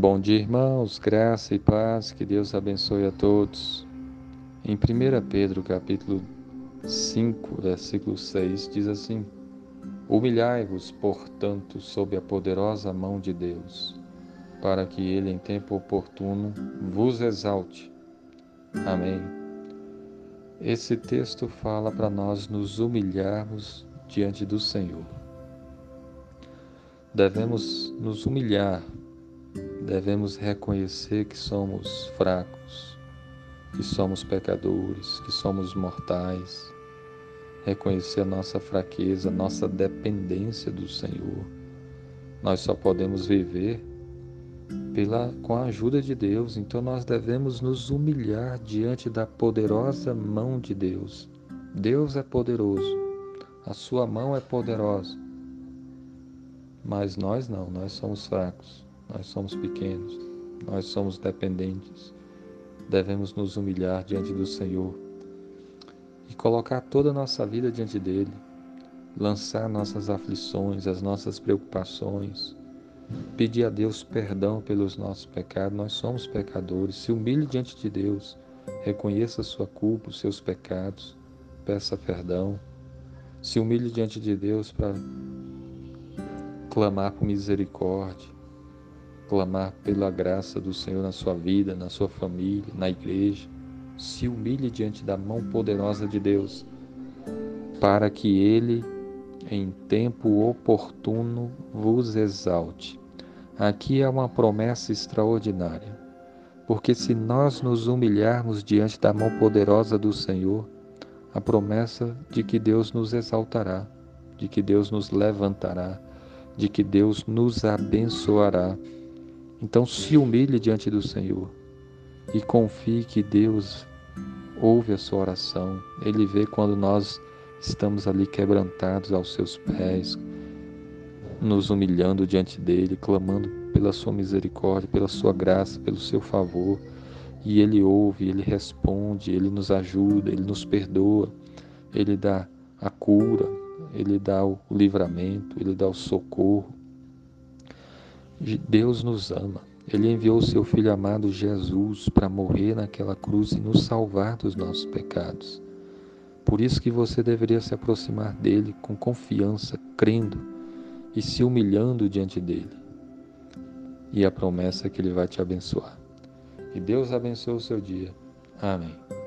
Bom dia, irmãos, graça e paz, que Deus abençoe a todos. Em 1 Pedro, capítulo 5, versículo 6, diz assim: Humilhai-vos, portanto, sob a poderosa mão de Deus, para que ele, em tempo oportuno, vos exalte. Amém. Esse texto fala para nós nos humilharmos diante do Senhor. Devemos nos humilhar devemos reconhecer que somos fracos, que somos pecadores, que somos mortais, reconhecer nossa fraqueza, nossa dependência do Senhor. Nós só podemos viver pela, com a ajuda de Deus, então nós devemos nos humilhar diante da poderosa mão de Deus. Deus é poderoso, a sua mão é poderosa, mas nós não, nós somos fracos. Nós somos pequenos, nós somos dependentes. Devemos nos humilhar diante do Senhor e colocar toda a nossa vida diante dele, lançar nossas aflições, as nossas preocupações, pedir a Deus perdão pelos nossos pecados. Nós somos pecadores. Se humilhe diante de Deus, reconheça a sua culpa, os seus pecados, peça perdão. Se humilhe diante de Deus para clamar por misericórdia, clamar pela graça do Senhor na sua vida, na sua família, na igreja. Se humilhe diante da mão poderosa de Deus, para que Ele, em tempo oportuno, vos exalte. Aqui é uma promessa extraordinária, porque se nós nos humilharmos diante da mão poderosa do Senhor, a promessa de que Deus nos exaltará, de que Deus nos levantará, de que Deus nos abençoará então se humilhe diante do Senhor e confie que Deus ouve a sua oração. Ele vê quando nós estamos ali quebrantados aos seus pés, nos humilhando diante dele, clamando pela sua misericórdia, pela sua graça, pelo seu favor. E ele ouve, ele responde, ele nos ajuda, ele nos perdoa, ele dá a cura, ele dá o livramento, ele dá o socorro. Deus nos ama. Ele enviou o seu Filho amado Jesus para morrer naquela cruz e nos salvar dos nossos pecados. Por isso que você deveria se aproximar dele com confiança, crendo e se humilhando diante dele. E a promessa é que ele vai te abençoar. Que Deus abençoe o seu dia. Amém.